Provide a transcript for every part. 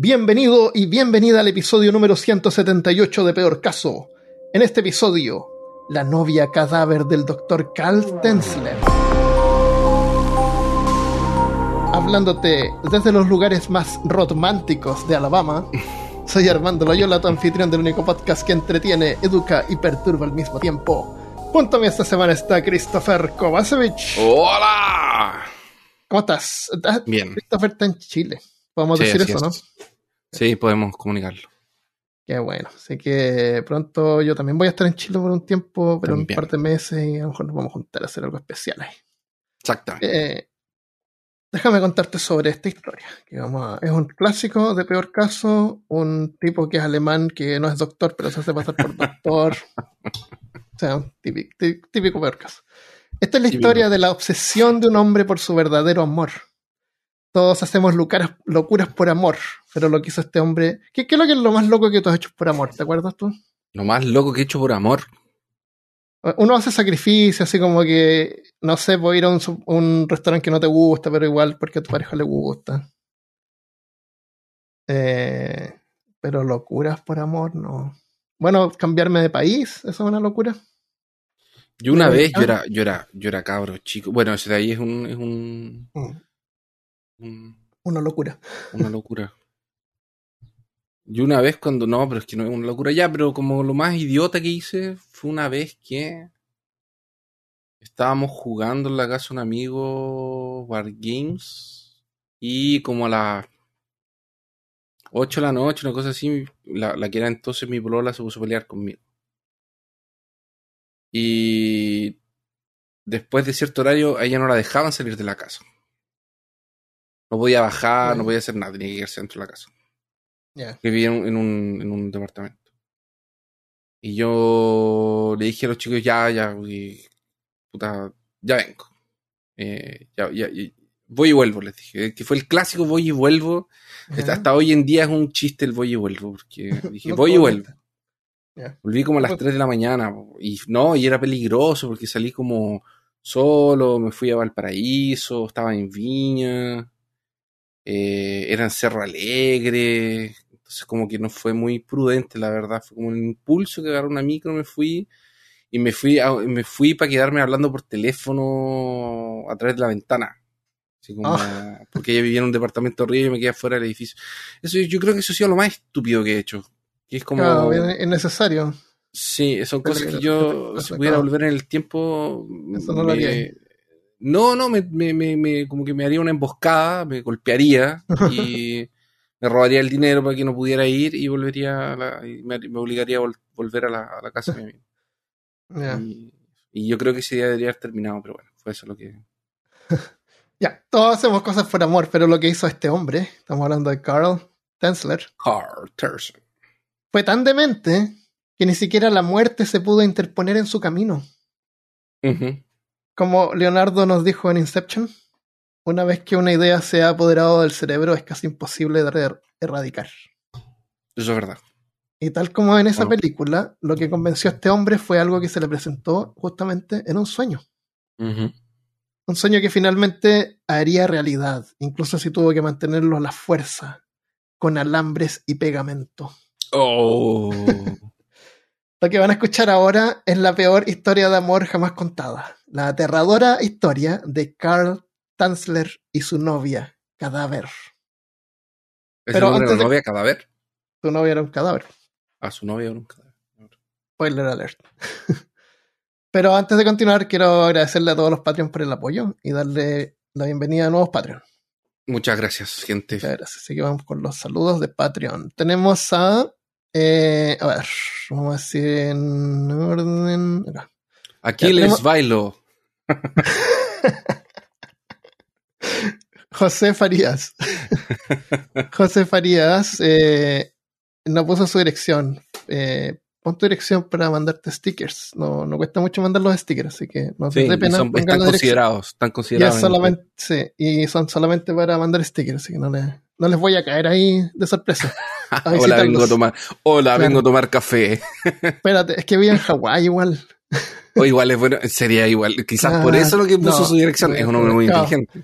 Bienvenido y bienvenida al episodio número 178 de Peor Caso. En este episodio, la novia cadáver del Dr. Carl Tensler. Hablándote desde los lugares más románticos de Alabama, soy Armando Loyola, tu anfitrión del único podcast que entretiene, educa y perturba al mismo tiempo. Junto a mí esta semana está Christopher Kovacevic. ¡Hola! ¿Cómo estás? ¿Estás- Bien. Christopher está en Chile. Podemos Sí, decir eso, ¿no? Sí, podemos comunicarlo. Qué bueno. Así que pronto yo también voy a estar en Chile por un tiempo, pero También. un par de meses y a lo mejor nos vamos a juntar a hacer algo especial ahí. Exactamente. Eh, déjame contarte sobre esta historia. Que vamos a- es un clásico de peor caso, un tipo que es alemán, que no es doctor, pero se hace pasar por doctor. o sea, un típico, tí- típico peor caso. Esta es la Típico. historia de la obsesión de un hombre por su verdadero amor. Todos hacemos locuras, locuras por amor, pero lo que hizo este hombre... ¿Qué, qué es lo que es lo más loco que tú has hecho por amor? ¿Te acuerdas tú? Lo más loco que he hecho por amor. Uno hace sacrificios, así como que, no sé, puedo ir a un, restaurante que no te gusta, pero igual porque a tu pareja le gusta. Eh, pero locuras por amor, no. Bueno, cambiarme de país, eso es una locura. Yo una vez, yo era, yo era, yo era cabro chico. Bueno, ese de ahí es un, es un, Mm, un- Una locura. una locura. Yo una vez cuando, no, pero es que no es una locura ya, pero como lo más idiota que hice fue una vez que estábamos jugando en la casa de un amigo War Games y como a las 8 de la noche, una cosa así, la, la que era entonces mi polola se puso a pelear conmigo. Y después de cierto horario, a ella no la dejaban salir de la casa. No podía bajar, no podía hacer nada, tenía que quedarse dentro de la casa. Que vivía en, en un, en un departamento. Y yo le dije a los chicos, ya, ya, y, puta, ya vengo. Eh, ya, ya, voy y vuelvo, les dije. Que fue el clásico voy y vuelvo. Hasta, hasta hoy en día es un chiste el voy y vuelvo, porque dije, No voy y vuelvo. Ya. Volví como a las Pues- 3 de la mañana, y no, y era peligroso porque salí como solo, me fui a Valparaíso, estaba en Viña, eh, era en Cerro Alegre, entonces como que no fue muy prudente, la verdad, fue como un impulso que agarré una micro, me fui, y me fui, a- me fui para quedarme hablando por teléfono a través de la ventana. Así como, Ah. porque ella vivía en un departamento horrible y me quedé fuera del edificio. Eso, yo creo que eso ha sido lo más estúpido que he hecho. Que es como. Claro, es es necesario. Sí, son cosas que yo, si pudiera volver en el tiempo. Eso no lo haría. No, no, me, me, me, me- como que me haría una emboscada, me golpearía y me robaría el dinero para que no pudiera ir y volvería a la- y me, obligaría a vol- volver a la, a la casa de mi. Y, y yo creo que ese día debería haber terminado, pero bueno, fue eso lo que. Ya, todos hacemos cosas por amor, pero lo que hizo este hombre, estamos hablando de Carl Tensler, Carl Terson. fue tan demente que ni siquiera la muerte se pudo interponer en su camino. Ujú. Como Leonardo nos dijo en Inception, una vez que una idea se ha apoderado del cerebro es casi imposible de er- erradicar. Eso es verdad. Y tal como en esa Bueno. película, lo que convenció a este hombre fue algo que se le presentó justamente en un sueño. Un sueño que finalmente haría realidad, incluso si tuvo que mantenerlo a la fuerza, con alambres y pegamento. Oh. Lo que van a escuchar ahora es la peor historia de amor jamás contada. La aterradora historia de Carl Tanzler y su novia, Cadáver. ¿Es Pero el nombre de antes la novia cadáver? Su novia era un cadáver. A su novia era un cadáver. Spoiler alert. Pero antes de continuar, quiero agradecerle a todos los Patreons por el apoyo y darle la bienvenida a nuevos Patreons. Muchas gracias, gente. Muchas gracias. Así que vamos con los saludos de Patreon. Tenemos a. eh, a ver, vamos a decir en orden. acá. Aquí Ya les tenemos- bailo. José Farías. José Farías eh, no puso su dirección. Eh, pon tu dirección para mandarte stickers. No, no cuesta mucho mandar los stickers, así que no Sí, pena. son- están considerados. Están Y, es considerados. solamente, sí, y son solamente para mandar stickers, así que no, le- no les voy a caer ahí de sorpresa. Hola, vengo a tomar. Hola, Claro. vengo a tomar café. Espérate, es que vivo en Hawái igual. O igual es bueno, sería igual. Quizás Ah, por eso lo que puso no, su dirección. Es un hombre muy no. inteligente.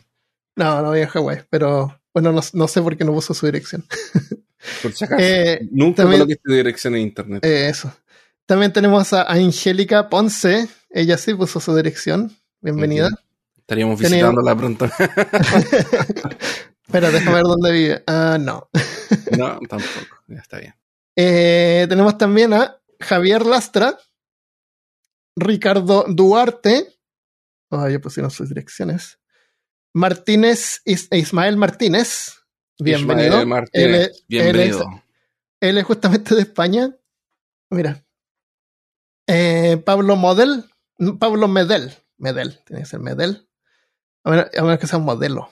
No, no en Hawái, pero bueno, no, no sé por qué no puso su dirección. Por si acaso. Eh, Nunca coloques tu dirección en internet. Eh, eso. También tenemos a Angélica Ponce. Ella sí puso su dirección. Bienvenida. Estaríamos visitándola pronto. Espera, déjame ver dónde vive. Ah, no. no, tampoco. Ya está bien. Eh, tenemos también a Javier Lastra, Ricardo Duarte. Ya pusieron sus direcciones. Martínez Is- e Ismael Martínez. Bienvenido. Ismael Martínez, Él es- bienvenido. Él es justamente de España. Mira. Eh, Pablo Model. Pablo Medel. Medel. Tiene que ser Medel. A menos, a menos que sea un modelo.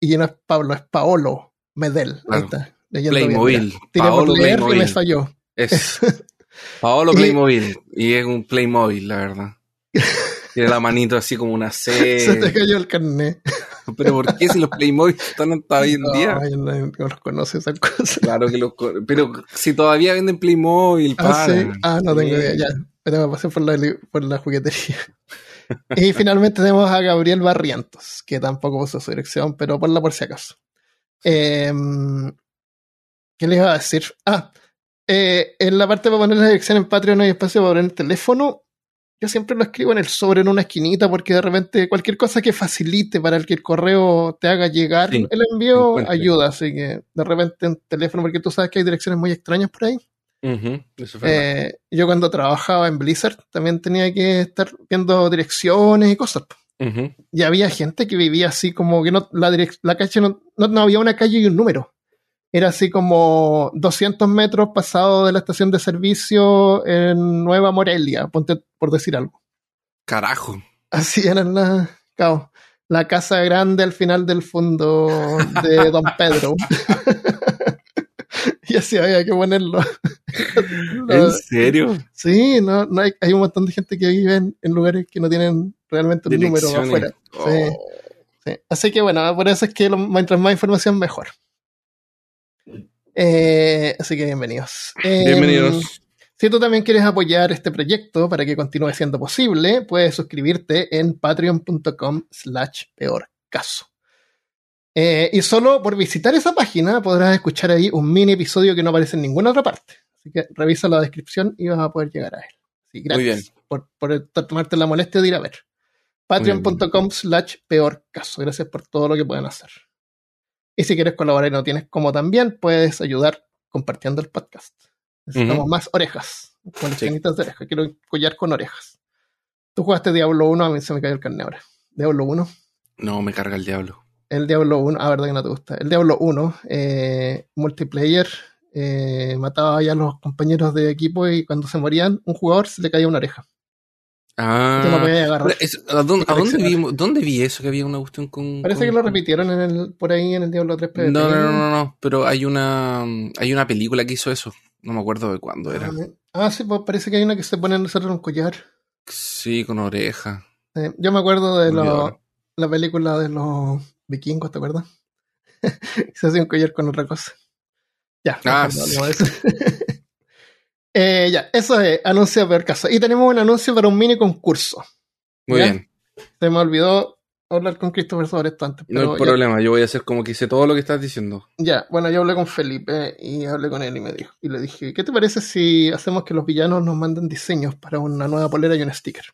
Y no es Pablo, es Paolo Medel. Ahí Claro. está. leyendo bien, Playmobil. mira. Tiré por Paolo leer y me Playmobil. falló. Es Paolo Playmobil. Y es un Playmobil, la verdad. Tiene la manito así como una Se te C. cayó el carnet. Pero ¿por qué si los Playmobil están hasta hoy en día? Ay, no, no los conoce esas cosas. Claro que los... Pero si todavía venden Playmobil, Ah, para. sí. Ah, no tengo idea. Ya. Me tengo que pasar por la, por la juguetería. y finalmente tenemos a Gabriel Barrientos, que tampoco puso su dirección, pero ponla por si acaso. Em, ¿Qué les iba a decir? Ah, eh, en la parte para poner la dirección en Patreon no hay espacio para poner el teléfono. Yo siempre lo escribo en el sobre en una esquinita porque de repente cualquier cosa que facilite para el que el correo te haga llegar Sí, el envío ayuda. Así que de repente un teléfono, porque tú sabes que hay direcciones muy extrañas por ahí. Eso. Eh, yo cuando trabajaba en Blizzard también tenía que estar viendo direcciones y cosas. Ujú. Y había gente que vivía así como que no, la, la calle no, no, no había una calle y un número. Era así como 200 metros pasado de la estación de servicio en Nueva Morelia, ponte por decir algo. Carajo. Así era la, claro, la casa grande al final del fondo de Don Pedro. y así había que ponerlo. ¿En serio? Sí, no, no hay, hay un montón de gente que vive en, en lugares que no tienen realmente un número afuera. Sí, Oh. sí. Así que bueno, por eso es que lo- mientras más información, mejor. Eh, así que bienvenidos. Eh, Bienvenidos. Si tú también quieres apoyar este proyecto para que continúe siendo posible, puedes suscribirte en patreon.com slash peor caso. Eh, y solo por visitar esa página podrás escuchar ahí un mini episodio que no aparece en ninguna otra parte. Así que revisa la descripción y vas a poder llegar a él. Sí, gracias Muy bien. Por, por tomarte la molestia de ir a ver. Patreon.com slash peor caso. Gracias por todo lo que pueden hacer. Y si quieres colaborar y no tienes como también, puedes ayudar compartiendo el podcast. Necesitamos más orejas. Con Sí. de oreja. Quiero collar con orejas. Tú jugaste Diablo 1, a mí se me cayó el carne ahora. Diablo 1. No, me carga el diablo. El Diablo 1, ah, verdad que no te gusta. El Diablo 1, eh, multiplayer, eh, mataba ya a los compañeros de equipo y cuando se morían, un jugador se le caía una oreja. Ah. Agarrar. Es- ¿a dónde, a dónde Coleccionar. vi, dónde vi eso? Que había una cuestión con. Parece con- que lo repitieron en el, por ahí en el Diablo 3 PvP. No, no, no, no, no, pero hay una hay una película que hizo eso. No me acuerdo de cuándo era. Ah, me- Ah, sí, pues parece que hay una que se pone hacer un collar. Sí, con oreja. Eh, yo me acuerdo de lo- la película de los vikingos, ¿te acuerdas? se hacía un collar con otra cosa. Ya, Ah, no hablemos de eso. Eh, ya, eso es anuncio peor caso. Y tenemos un anuncio para un mini concurso. Muy ¿Ya? bien. Se me olvidó hablar con Christopher sobre esto antes. No hay ya- problema. Yo voy a hacer como que hice todo lo que estás diciendo. Ya, bueno, yo hablé con Felipe y hablé con él y me dijo, y le dije, ¿qué te parece si hacemos que los villanos nos manden diseños para una nueva polera y un sticker?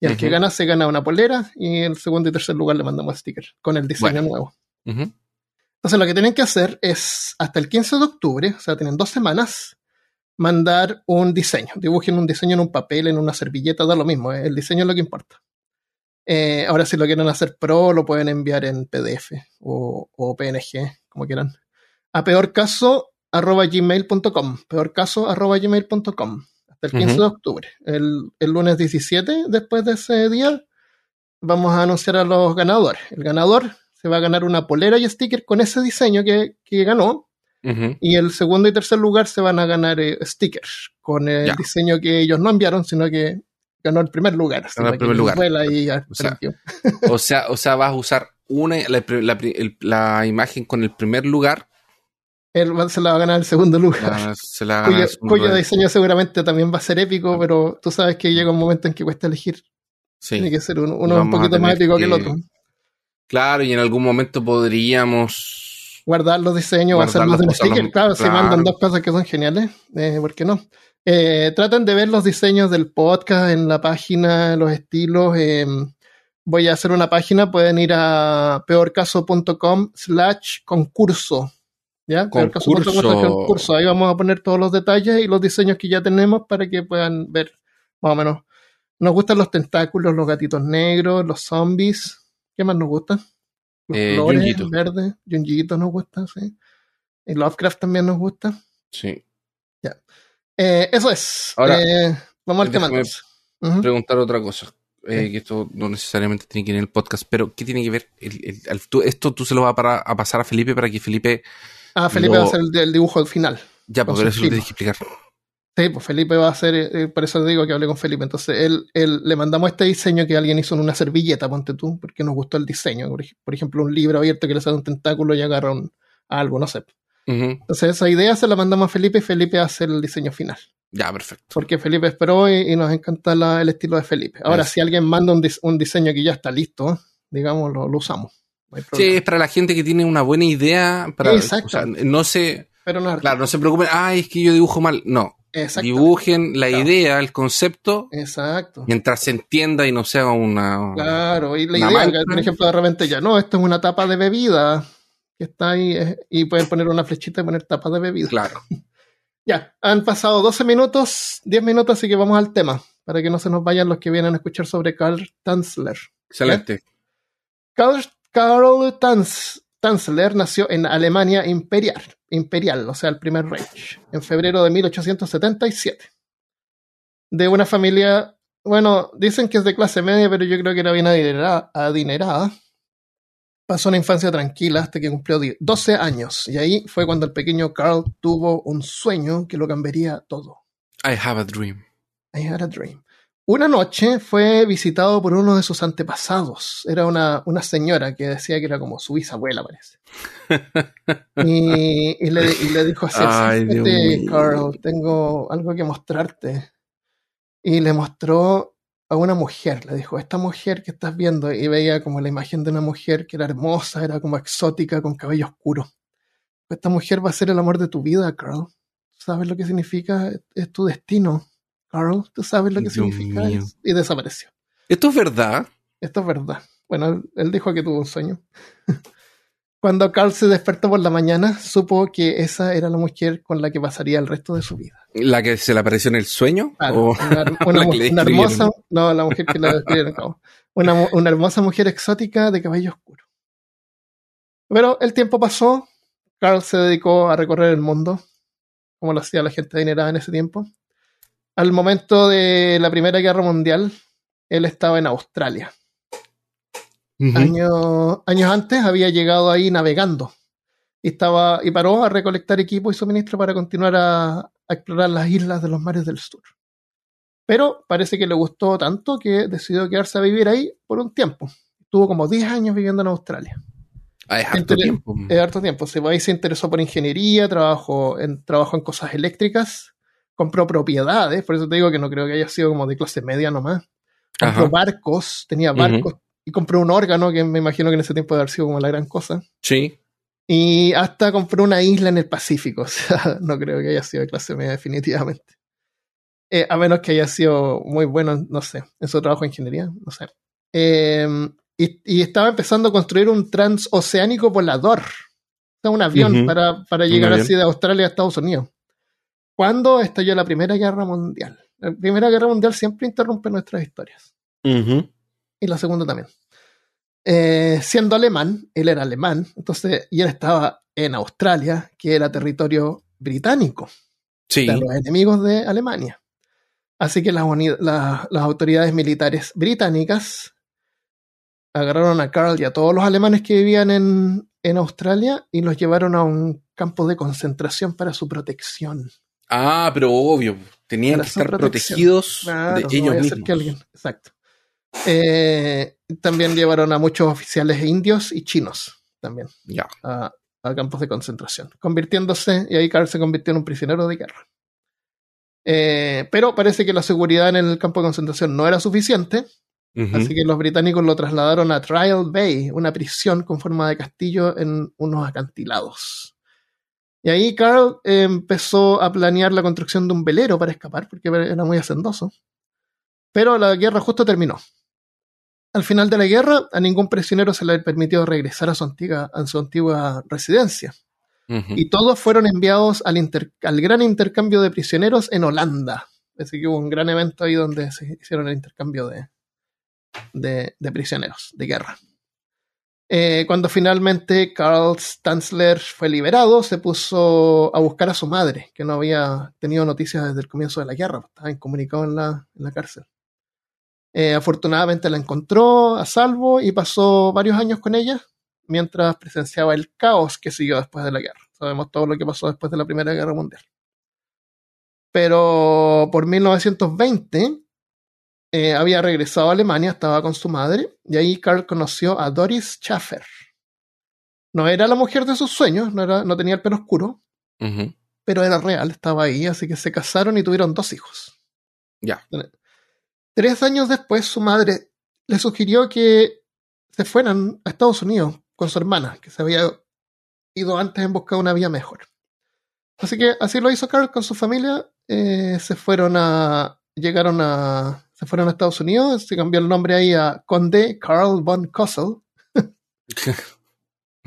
Y al que Ujú. gana se gana una polera y en segundo y tercer lugar le mandamos sticker con el diseño Bueno. nuevo. Entonces lo que tienen que hacer es hasta el 15 de octubre, o sea, tienen dos semanas, mandar un diseño. Dibujen un diseño en un papel, en una servilleta, da lo mismo, ¿eh? el diseño es lo que importa. Eh, ahora si lo quieren hacer pro, lo pueden enviar en PDF o, o PNG, como quieran. A peorcaso arroba gmail.com peorcaso arroba gmail.com hasta el 15 Ujú. de octubre. El, el lunes 17, después de ese día, vamos a anunciar a los ganadores. El ganador se va a ganar una polera y sticker con ese diseño que, que ganó. Y el segundo y tercer lugar se van a ganar eh, stickers con el Ya. diseño que ellos no enviaron, sino que ganó el primer lugar. Ganó el primer lugar. ya, O sea. O sea, o sea, vas a usar una la, la- la imagen con el primer lugar. Él se la va a ganar el segundo lugar. la- se la cuyo, gana el segundo cuyo lugar. diseño seguramente también va a ser épico, pero tú sabes que llega un momento en que cuesta elegir. Tiene que ser uno, uno un poquito más épico que el otro. Claro, y en algún momento podríamos guardar los diseños o Guardar hacerlos de un las cosas, sticker. los- Claro, si claro. mandan dos cosas que son geniales, eh, ¿por qué no? Eh, traten de ver los diseños del podcast en la página, los estilos. eh, voy a hacer una página, pueden ir a peorcaso.com slash concurso. ¿Ya? Concurso. concurso. Ahí vamos a poner todos los detalles y los diseños que ya tenemos para que puedan ver más o menos. Nos gustan los tentáculos, los gatitos negros, los zombies. ¿Qué más nos gusta? Los Eh, flores Junjito. verdes. Junjito nos gusta, sí. Y Lovecraft también nos gusta. Sí. Eh, eso es. Ahora, Eh, vamos al tema. Preguntar otra cosa. eh, que esto no necesariamente tiene que ir en el podcast, pero ¿qué tiene que ver? El, el- al- tú- esto tú se lo vas a, para- a pasar a Felipe para que Felipe. Ah, Felipe lo- va a hacer el, dibujo al final. Ya, porque eso lo tienes que explicar. Sí, pues Felipe va a hacer, eh, por eso digo que hablé con Felipe. Entonces, él, él- le mandamos este diseño que alguien hizo en una servilleta, ponte tú, porque nos gustó el diseño. Por, ej- por ejemplo, un libro abierto que le sale un tentáculo y agarra un- algo, no sé. Entonces, esa idea se la mandamos a Felipe y Felipe hace el diseño final. Ya, perfecto. Porque Felipe esperó y, y nos encanta la- el estilo de Felipe. Ahora, si alguien manda un, dis- un diseño que ya está listo, digamos, lo, lo usamos. No Sí, es para la gente que tiene una buena idea. Para, Exacto. o sea, no se. Pero no, Claro, no se preocupen. Ay, es que yo dibujo mal. No. Dibujen la Claro. idea, el concepto, Exacto. mientras se entienda y no sea una. Claro, y la idea, mancha. que, por ejemplo, de repente ya, no, esto es una tapa de bebida que está ahí, eh, y pueden poner una flechita y poner tapa de bebida. Claro. Ya, han pasado 12 minutos, 10 minutos, así que vamos al tema, para que no se nos vayan los que vienen a escuchar sobre Karl Tanzler. Excelente. Karl, Karl Tanz- Tanzler nació en Alemania imperial, imperial, o sea, el primer Reich, en febrero de 1877. De una familia, bueno, dicen que es de clase media, pero yo creo que era bien adinerada. adinerada. Pasó una infancia tranquila hasta que cumplió die- 12 años, y ahí fue cuando el pequeño Karl tuvo un sueño que lo cambiaría todo. I have a dream. I had a dream. Una noche fue visitado por uno de sus antepasados. Era una, una señora que decía que era como su bisabuela, parece. Y, y le, y le dijo así, Ay, Dios "Acércate, mío. Carl, tengo algo que mostrarte. Y le mostró a una mujer, le dijo, esta mujer que estás viendo, y veía como la imagen de una mujer que era hermosa, era como exótica, con cabello oscuro. Esta mujer va a ser el amor de tu vida, Carl. ¿Sabes lo que significa? Es tu destino. Carl, ¿tú sabes lo que Dios significa? mío. Y desapareció. ¿Esto es verdad? Esto es verdad. Bueno, él, él dijo que tuvo un sueño. Cuando Carl se despertó por la mañana, supo que esa era la mujer con la que pasaría el resto de su vida. ¿La que se le apareció en el sueño? Claro, ¿O una, una la mu- que le una describieron? hermosa, no, la mujer que la describieron, no. una, una hermosa mujer exótica de cabello oscuro. Pero el tiempo pasó, Carl se dedicó a recorrer el mundo, como lo hacía la gente adinerada en ese tiempo. Al momento de la Primera Guerra Mundial, él estaba en Australia. Años, años antes había llegado ahí navegando y, estaba, y paró a recolectar equipo y suministro para continuar a, a explorar las islas de los mares del sur. Pero parece que le gustó tanto que decidió quedarse a vivir ahí por un tiempo. Estuvo como 10 años viviendo en Australia. Ah, es harto tiempo. Es harto tiempo. Se, ahí se interesó por ingeniería, trabajó en, trabajó en cosas eléctricas, compró propiedades, por eso te digo que no creo que haya sido como de clase media nomás. Compró Ajá. barcos, tenía barcos y compró un órgano que me imagino que en ese tiempo debe haber sido como la gran cosa. Sí. Y hasta compró una isla en el Pacífico. O sea, no creo que haya sido de clase media definitivamente. Eh, a menos que haya sido muy bueno, no sé, en su trabajo de ingeniería, no sé. Eh, y, y estaba empezando a construir un transoceánico volador. O sea, un avión para, para llegar avión. así de Australia a Estados Unidos. ¿Cuándo estalló la Primera Guerra Mundial? La Primera Guerra Mundial siempre interrumpe nuestras historias y la segunda también. Eh, siendo alemán, él era alemán, entonces, y él estaba en Australia, que era territorio británico, Sí. de los enemigos de Alemania. Así que las, uni- la- las autoridades militares británicas agarraron a Karl y a todos los alemanes que vivían en, en Australia y los llevaron a un campo de concentración para su protección. Ah, pero obvio. Tenían Para que estar protección. protegidos Claro, de ellos mismos. que alguien- Exacto. Eh, también llevaron a muchos oficiales indios y chinos también a, a campos de concentración, convirtiéndose, y ahí Carl se convirtió en un prisionero de guerra. Eh, pero parece que la seguridad en el campo de concentración no era suficiente. Así que los británicos lo trasladaron a Trial Bay, una prisión con forma de castillo en unos acantilados. Y ahí Carl empezó a planear la construcción de un velero para escapar, porque era muy hacendoso. Pero la guerra justo terminó. Al final de la guerra, a ningún prisionero se le permitió regresar a su antigua, a su antigua residencia. Y todos fueron enviados al, gran intercambio de prisioneros en Holanda. Así que hubo un gran evento ahí donde se hicieron el intercambio de, de, de prisioneros de guerra. Eh, cuando finalmente Karl Stanzler fue liberado, se puso a buscar a su madre, que no había tenido noticias desde el comienzo de la guerra, estaba incomunicado en la, en la cárcel. Eh, afortunadamente la encontró a salvo y pasó varios años con ella mientras presenciaba el caos que siguió después de la guerra. Sabemos todo lo que pasó después de la Primera Guerra Mundial. Pero por 1920 eh, había regresado a Alemania, estaba con su madre, y ahí Karl conoció a Doris Schaffer. No era la mujer de sus sueños, no, era, no tenía el pelo oscuro, pero era real, estaba ahí, así que se casaron y tuvieron dos hijos. Ya. Tres años después, su madre le sugirió que se fueran a Estados Unidos con su hermana, que se había ido antes en busca de una vida mejor. Así que así lo hizo Carl con su familia. eh, se fueron a. Llegaron a. Se fueron a Estados Unidos. Se cambió el nombre ahí a Conde Carl von Kossel.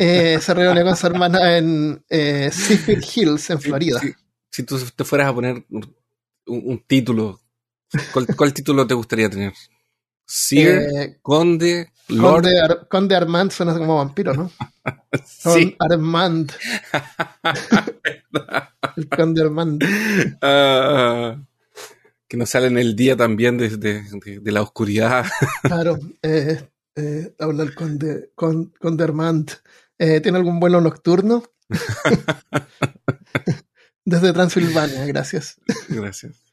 Eh, se reunió con su hermana en eh, Seafield Hills, en Florida. Si, si tú te fueras a poner un, un título, ¿cuál, cuál título te gustaría tener? Sir, Eh, Conde, Lord. Conde, Ar- Conde Armand suena como vampiro, ¿no? Sí. Con Armand. el Conde Armand. Ah, que nos sale en el día también de, de- de- de la oscuridad. Claro, eh, eh, habla el Conde, con, Conde Armand. Eh, ¿Tiene algún vuelo nocturno? Desde Transilvania, gracias. Gracias.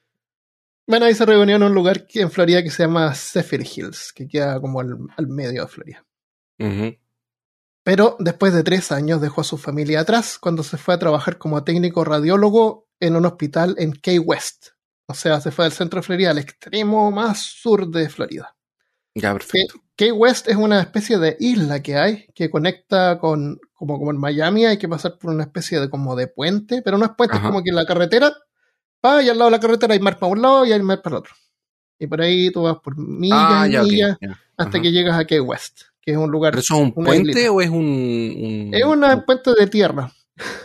Bueno, ahí se reunió en un lugar que- en Florida que se llama Zephyr Hills, que queda como al, al medio de Florida. Pero después de tres años dejó a su familia atrás cuando se fue a trabajar como técnico radiólogo en un hospital en Key West. O sea, se fue del centro de Florida al extremo más sur de Florida. Ya, perfecto. Key West es una especie de isla que hay que conecta con, como, como en Miami, hay que pasar por una especie de como de puente, pero no es puente, es como que la carretera va y al lado de la carretera hay mar para un lado y hay mar para el otro. Y por ahí tú vas por millas Ah, ya, millas hasta que llegas a Key West, que es un lugar. ¿Pero eso es un una puente islita. o es un, un- Es un puente de tierra.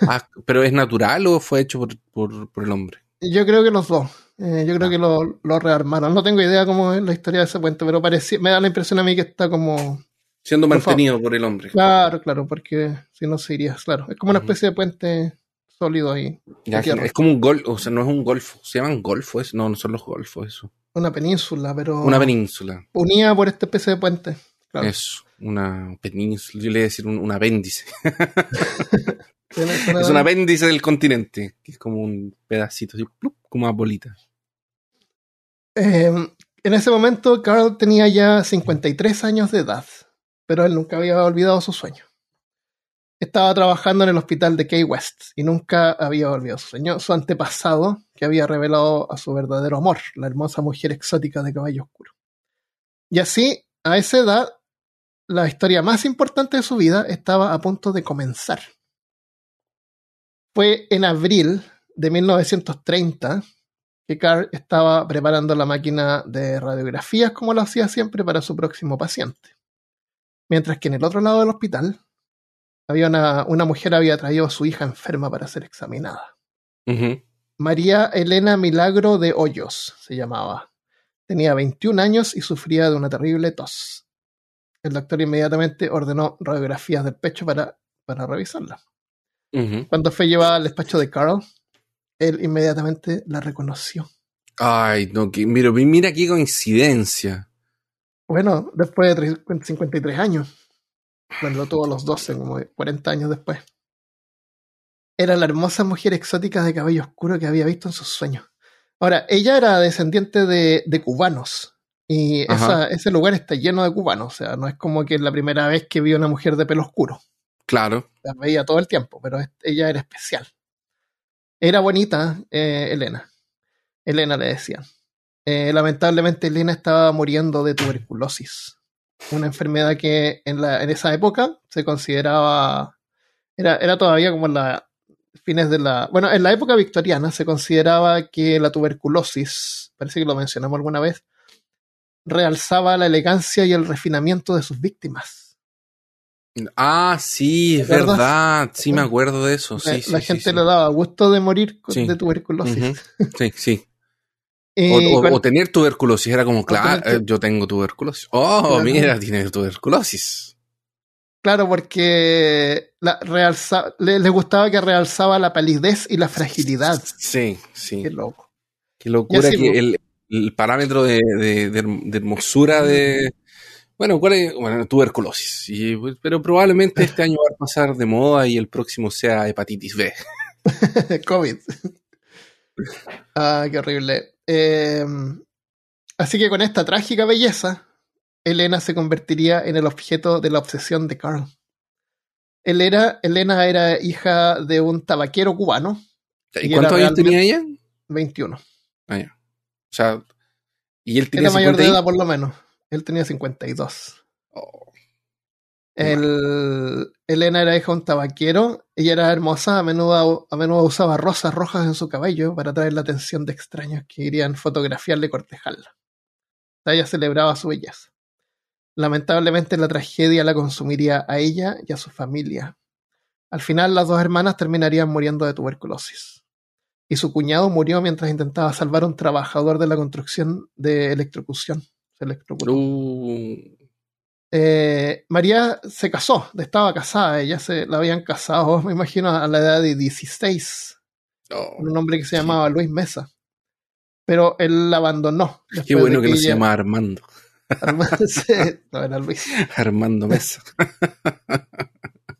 Ah, ¿Pero es natural o fue hecho por, por, por el hombre? Yo creo que los dos. Eh, yo creo Ah. que lo, lo rearmaron. No tengo idea cómo es la historia de ese puente, pero parecía, me da la impresión a mí que está como. Siendo mantenido por el hombre. Claro, claro, porque si no se iría. Claro, es como una especie de puente sólido ahí. Ya, es como un golfo, o sea, no es un golfo. ¿Se llaman golfos? No, no son los golfos, eso. Una península, pero. Una península. Unida por esta especie de puente. Claro. Eso, una península. Yo le iba a decir un, un apéndice. Es un apéndice del continente, que es como un pedacito, así, plup, como una bolita. Eh, en ese momento, Carl tenía ya 53 años de edad, pero él nunca había olvidado su sueño. Estaba trabajando en el hospital de Key West y nunca había olvidado su sueño, su antepasado, que había revelado a su verdadero amor, la hermosa mujer exótica de cabello oscuro. Y así, a esa edad, la historia más importante de su vida estaba a punto de comenzar. Fue en abril de 1930 que Carr estaba preparando la máquina de radiografías como lo hacía siempre para su próximo paciente. Mientras que en el otro lado del hospital había una, una mujer había traído a su hija enferma para ser examinada. María Elena Milagro de Hoyos se llamaba. Tenía 21 años y sufría de una terrible tos. El doctor inmediatamente ordenó radiografías del pecho para, para revisarla. Cuando fue llevada al despacho de Carl, él inmediatamente la reconoció. Ay, no, que, mira, mira qué coincidencia. Bueno, después de 30 53 años. Bueno, lo tuvo a los 12, como 40 años después. Era la hermosa mujer exótica de cabello oscuro que había visto en sus sueños. Ahora, ella era descendiente de, de cubanos. Y esa- ese lugar está lleno de cubanos. O sea, no es como que es la primera vez que vio una mujer de pelo oscuro. Claro. La veía todo el tiempo, pero ella era especial. Era bonita, eh, Elena. Elena le decían. eh, lamentablemente Elena estaba muriendo de tuberculosis. Una enfermedad que en, la, en esa época se consideraba. Era, era todavía como la fines de la. Bueno, en la época victoriana se consideraba que la tuberculosis, parece que lo mencionamos alguna vez, realzaba la elegancia y el refinamiento de sus víctimas. Ah, sí, es verdad. Sí, me acuerdo de eso. Sí, la, gente le daba gusto de morir de tuberculosis. Sí, sí. o, tener tuberculosis. Era como, claro, eh, yo tengo tuberculosis. Oh, mira, tiene tuberculosis. Claro, porque la, le, gustaba que realzaba la palidez y la fragilidad. Sí, sí. Qué loco. Qué locura que el, el parámetro de, de, hermosura de... Bueno, ¿cuál es? Bueno, tuberculosis. Pues, pero probablemente este año va a pasar de moda y el próximo sea hepatitis B. COVID. ah, qué horrible. Em, así que con esta trágica belleza, Elena se convertiría en el objeto de la obsesión de Carl. Elena, Elena era hija de un tabaquero cubano. ¿Y, cuántos años tenía ella? 21. Ah, ya. O sea, y él tenía Era mayor de edad por lo menos. Él tenía 52. Oh. El, Elena era hija de un tabaquero. Ella era hermosa. A menudo, a menudo usaba rosas rojas en su cabello para atraer la atención de extraños que irían fotografiarle y cortejarla. Ella celebraba su belleza. Lamentablemente la tragedia la consumiría a ella y a su familia. Al final las dos hermanas terminarían muriendo de tuberculosis y su cuñado murió mientras intentaba salvar a un trabajador de la construcción de electrocución. Se electrocutó. Uh. Eh, María se casó, estaba casada, ella se la habían casado, me imagino, a la edad de 16. un hombre que se llamaba Luis Mesa. Pero él la abandonó. Qué bueno que, no se llama Armando. Armando no era Luis. Armando Mesa.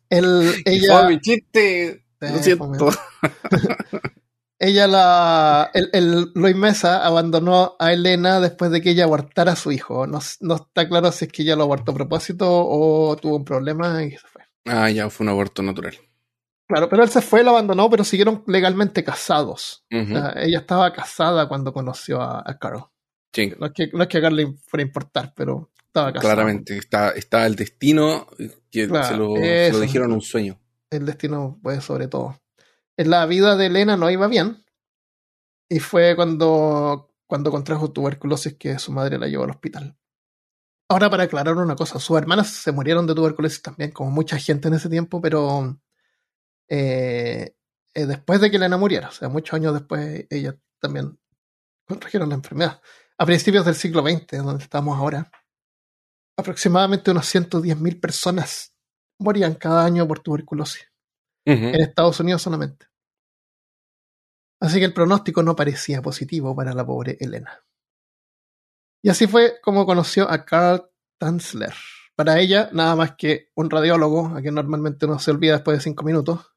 él, ella. Oh, mi chiste. Lo siento ella la. El, el, Luis Mesa abandonó a Elena después de que ella abortara a su hijo. No, no, está claro si es que ella lo abortó a propósito o tuvo un problema y se fue. Ah, ya fue un aborto natural. Claro, pero él se fue, lo abandonó, pero siguieron legalmente casados. ella estaba casada cuando conoció a, Carl. Sí. No es, que, no es que a Carl le fuera a importar, pero estaba casada. Claramente, está, está el destino que se, lo, se lo dijeron un sueño. El destino, pues, sobre todo la vida de Elena no iba bien. Y fue cuando, cuando contrajo tuberculosis que su madre la llevó al hospital. Ahora, para aclarar una cosa, sus hermanas se murieron de tuberculosis también, como mucha gente en ese tiempo, pero eh, eh, después de que Elena muriera, o sea, muchos años después, ella también contrajeron la enfermedad. A principios del siglo XX, donde estamos ahora, aproximadamente unos 110.000 personas morían cada año por tuberculosis. En Estados Unidos solamente. Así que el pronóstico no parecía positivo para la pobre Elena. Y así fue como conoció a Carl Tanzler. Para ella, nada más que un radiólogo, a quien normalmente uno se olvida después de cinco minutos.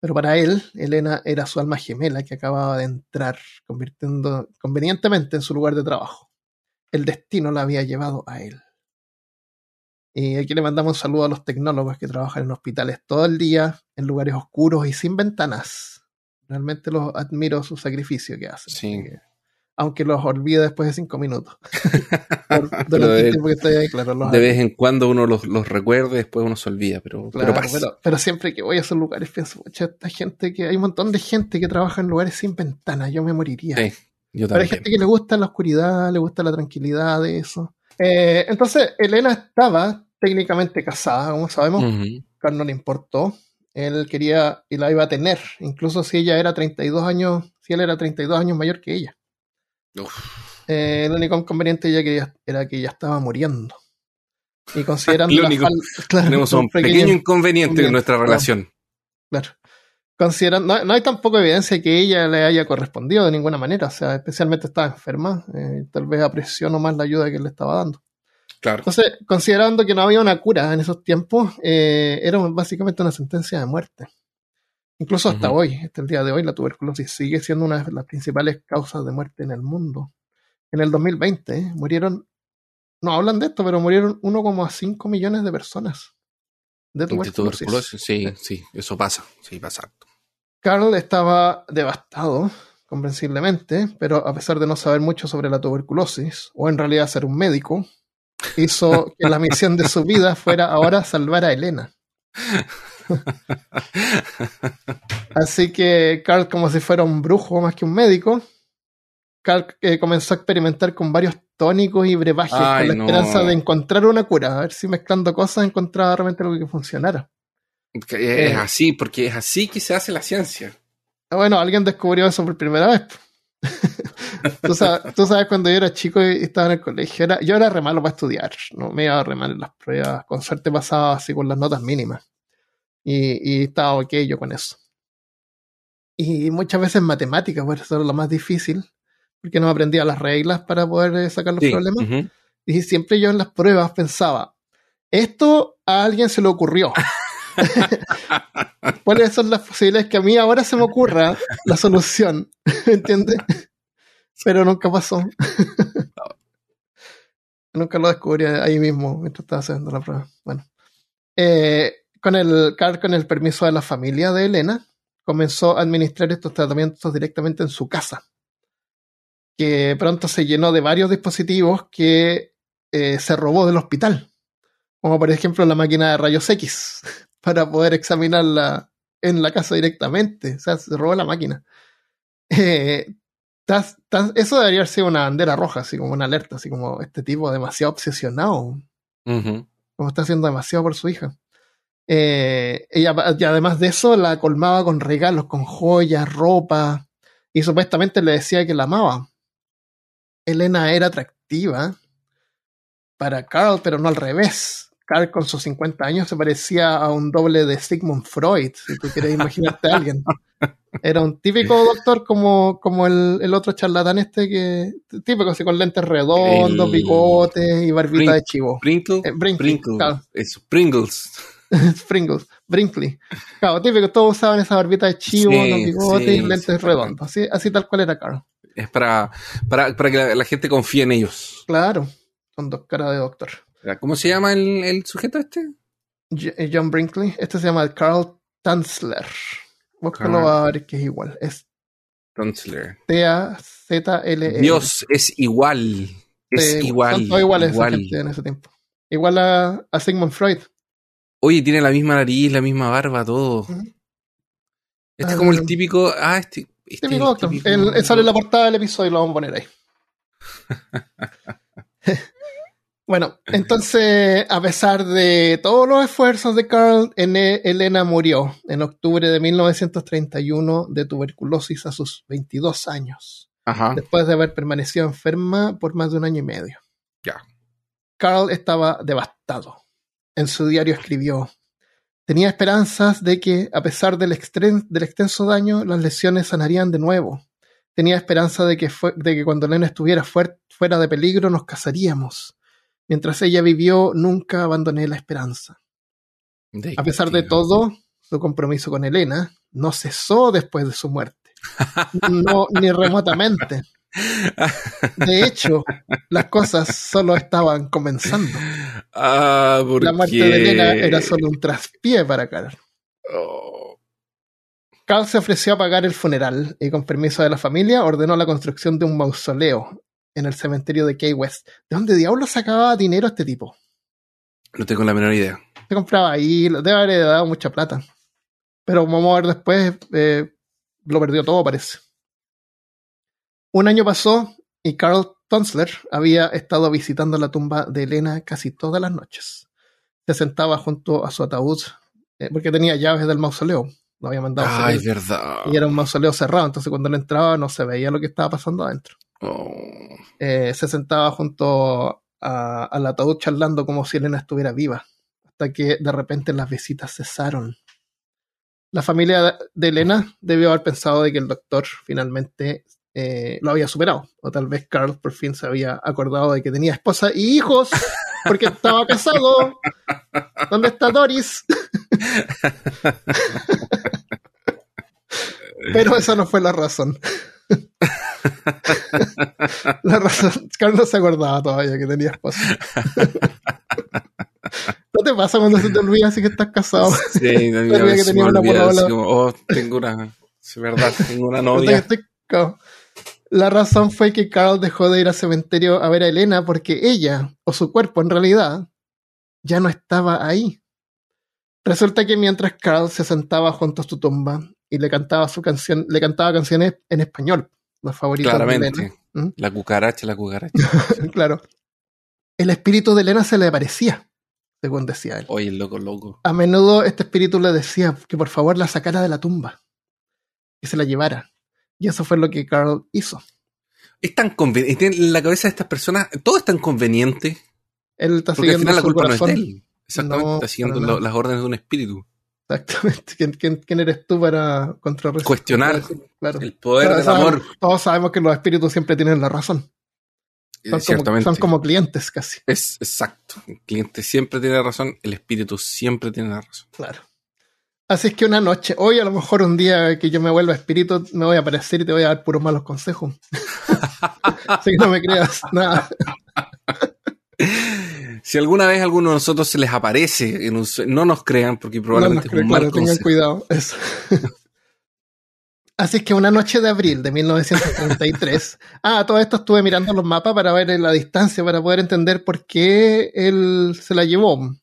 Pero para él, Elena era su alma gemela que acababa de entrar, convirtiendo convenientemente en su lugar de trabajo. El destino la había llevado a él. Y aquí le mandamos un saludo a los tecnólogos que trabajan en hospitales todo el día, en lugares oscuros y sin ventanas Realmente los admiro su sacrificio que hacen. Sí. aunque los olvide después de cinco minutos. de, vez en cuando uno los, los recuerda y después uno se olvida, pero, pero, siempre que voy a esos lugares pienso, esta gente que hay un montón de gente que trabaja en lugares sin ventanas, yo me moriría. Sí, yo también. Pero hay gente que le gusta la oscuridad, le gusta la tranquilidad de eso. Eh, entonces, Elena estaba técnicamente casada, como sabemos. Uh no le importó él quería y la iba a tener, incluso si ella era 32 años, si él era 32 años mayor que ella. Eh, el único inconveniente ella era que ella estaba muriendo. Y considerando tenemos un pequeño, inconveniente en nuestra relación. Claro. Considerando, no, hay tampoco evidencia que ella le haya correspondido de ninguna manera, o sea, especialmente estaba enferma, eh, tal vez apreció más la ayuda que le estaba dando. Entonces, considerando que no había una cura en esos tiempos, eh, era básicamente una sentencia de muerte. Incluso hasta hoy, hasta el día de hoy, la tuberculosis sigue siendo una de las principales causas de muerte en el mundo. En el 2020 murieron, no hablan de esto, pero murieron 1,5 millones de personas de tuberculosis. tuberculosis. Sí, sí, eso pasa, sí, pasa. Carl estaba devastado comprensiblemente, pero a pesar de no saber mucho sobre la tuberculosis, o en realidad ser un médico, hizo que la misión de su vida fuera ahora salvar a Elena. Así que Carl, como si fuera un brujo más que un médico, Carl eh, comenzó a experimentar con varios tónicos y brebajes Ay, con la no. esperanza de encontrar una cura, a ver si mezclando cosas encontraba realmente algo que funcionara. Es Eh. así, porque es así que se hace la ciencia. Bueno, alguien descubrió eso por primera vez. Tú, sabes, tú sabes, cuando yo era chico y estaba en el colegio, era- yo era re malo para estudiar, no me iba re mal en las pruebas, con suerte pasaba así con las notas mínimas. Y, y estaba ok yo con eso. Y muchas veces matemáticas, por eso era lo más difícil, porque no aprendía las reglas para poder eh, sacar los Sí, problemas. Y siempre yo en las pruebas pensaba, esto a alguien se le ocurrió. ¿Cuáles son las posibilidades que a mí ahora se me ocurra la solución? ¿Entiendes? Pero nunca pasó. nunca lo descubrí ahí mismo mientras estaba haciendo la prueba. Bueno. Eh, con el con el permiso de la familia de Elena, comenzó a administrar estos tratamientos directamente en su casa. Que pronto se llenó de varios dispositivos que eh, se robó del hospital. Como por ejemplo la máquina de rayos X, para poder examinarla en la casa directamente. O sea, se robó la máquina. Eh, tas- tas- eso debería sido una bandera roja, así como una alerta, así como este tipo demasiado obsesionado, como está haciendo demasiado por su hija. Eh, ella, y además de eso, la colmaba con regalos, con joyas, ropa, y supuestamente le decía que la amaba. Elena era atractiva para Carl, pero no al revés. Carl con sus 50 años se parecía a un doble de Sigmund Freud, si tú quieres imaginarte a alguien. Era un típico doctor como, como el, el otro charlatán este que típico, así con lentes redondos, El- bigotes y barbita Brin- de chivo. Sprinkle, Eh, Brinkley, Sprinkle. claro. Es Pringles. Pringles, Brinkley. Claro, típico, todos usaban esa barbita de chivo, Sí, los bigotes y sí, lentes sí. redondos. Así, así tal cual era Carl. Es para, para, para que la, la gente confíe en ellos. Claro, con dos caras de doctor. ¿Cómo se llama el, el sujeto este? Eh, John Brinkley, este se llama Carl Tanzler. Búscalo a ver que es igual. Es Tonzler. T-A-Z-L-E. Dios es igual. Es Eh, igual. Son todos iguales igual. gente en ese tiempo. Igual a, a Sigmund Freud. Oye, tiene la misma nariz, la misma barba, todo. Este es Ah, como el no. típico. Ah, este. este Típico es el típico- él sale en la portada del episodio y lo vamos a poner ahí. bueno, entonces, a pesar de todos los esfuerzos de Carl, Elena murió en octubre de 1931 de tuberculosis a sus 22 años, Ajá. después de haber permanecido enferma por más de un año y medio. Ya. Carl estaba devastado. En su diario escribió, tenía esperanzas de que, a pesar del, del extenso daño, las lesiones sanarían de nuevo. Tenía esperanza de que, de que cuando Elena estuviera fuer- fuera de peligro nos casaríamos. Mientras ella vivió, nunca abandoné la esperanza. A pesar de todo, su compromiso con Elena no cesó después de su muerte. No, ni remotamente. De hecho, las cosas solo estaban comenzando. Ah, ¿por La muerte qué? de Elena era solo un traspié para Carl. Oh, Carl se ofreció a pagar el funeral y con permiso de la familia ordenó la construcción de un mausoleo en el cementerio de Key West. ¿De dónde diablos sacaba dinero este tipo? no tengo la menor idea. Se compraba ahí, debe haber dado mucha plata. Pero vamos a ver después, eh, lo perdió todo, parece. Un año pasó y Carl Tonsler había estado visitando la tumba de Elena casi todas las noches. Se sentaba junto a su ataúd eh, porque tenía llaves del mausoleo. Lo había mandado a Ay, hacer verdad. y era un mausoleo cerrado, entonces cuando él entraba no se veía lo que estaba pasando adentro. Oh. Eh, se sentaba junto a- al ataúd charlando como si Elena estuviera viva, hasta que de repente las visitas cesaron. La familia de Elena debió haber pensado de que el doctor finalmente eh, lo había superado, o tal vez Carl por fin se había acordado de que tenía esposa y hijos, porque estaba casado. ¿Dónde está Doris? Pero esa no fue la razón. La razón, Carl no se acordaba todavía que tenía esposa. ¿No te pasa cuando se te olvida así que estás casado? Sí, a mí a Sabía que veces tenía me una olvida, polola. oh, tengo una, es verdad, tengo una novia. La razón fue que Carl dejó de ir al cementerio a ver a Elena porque ella, o su cuerpo en realidad, ya no estaba ahí. Resulta que mientras Carl se sentaba junto a su tumba y le cantaba su canción, le cantaba canciones en español, los favoritos de Claramente. Elena. ¿Mm? La cucaracha, la cucaracha. claro. El espíritu de Elena se le aparecía, según decía él. Oye, el loco, loco. A menudo este espíritu le decía que por favor la sacara de la tumba, que se la llevara. Y eso fue lo que Carl hizo. Es tan conveniente. En la cabeza de estas personas, todo es tan conveniente. Él está Porque al siguiendo final la culpa corazón. no es de él. Exactamente, No, está siguiendo lo- las órdenes de un espíritu. Exactamente. ¿Quién, quién, quién eres tú para contrarrestar? Cuestionar Claro. el poder Todos del sabemos- amor. Todos sabemos que los espíritus siempre tienen la razón. Eh, Son, como, son como clientes casi. Es exacto. El cliente siempre tiene razón, el espíritu siempre tiene la razón. Claro. Así es que una noche, hoy a lo mejor un día que yo me vuelva espíritu, me voy a aparecer y te voy a dar puros malos consejos. Así que no me creas nada. Si alguna vez a alguno de nosotros se les aparece, en un no nos crean porque No nos probablemente es un mal claro, tengan cuidado. Eso. Así es que una noche de abril de 1933. ah, todo esto estuve mirando los mapas para ver la distancia, para poder entender por qué él se la llevó.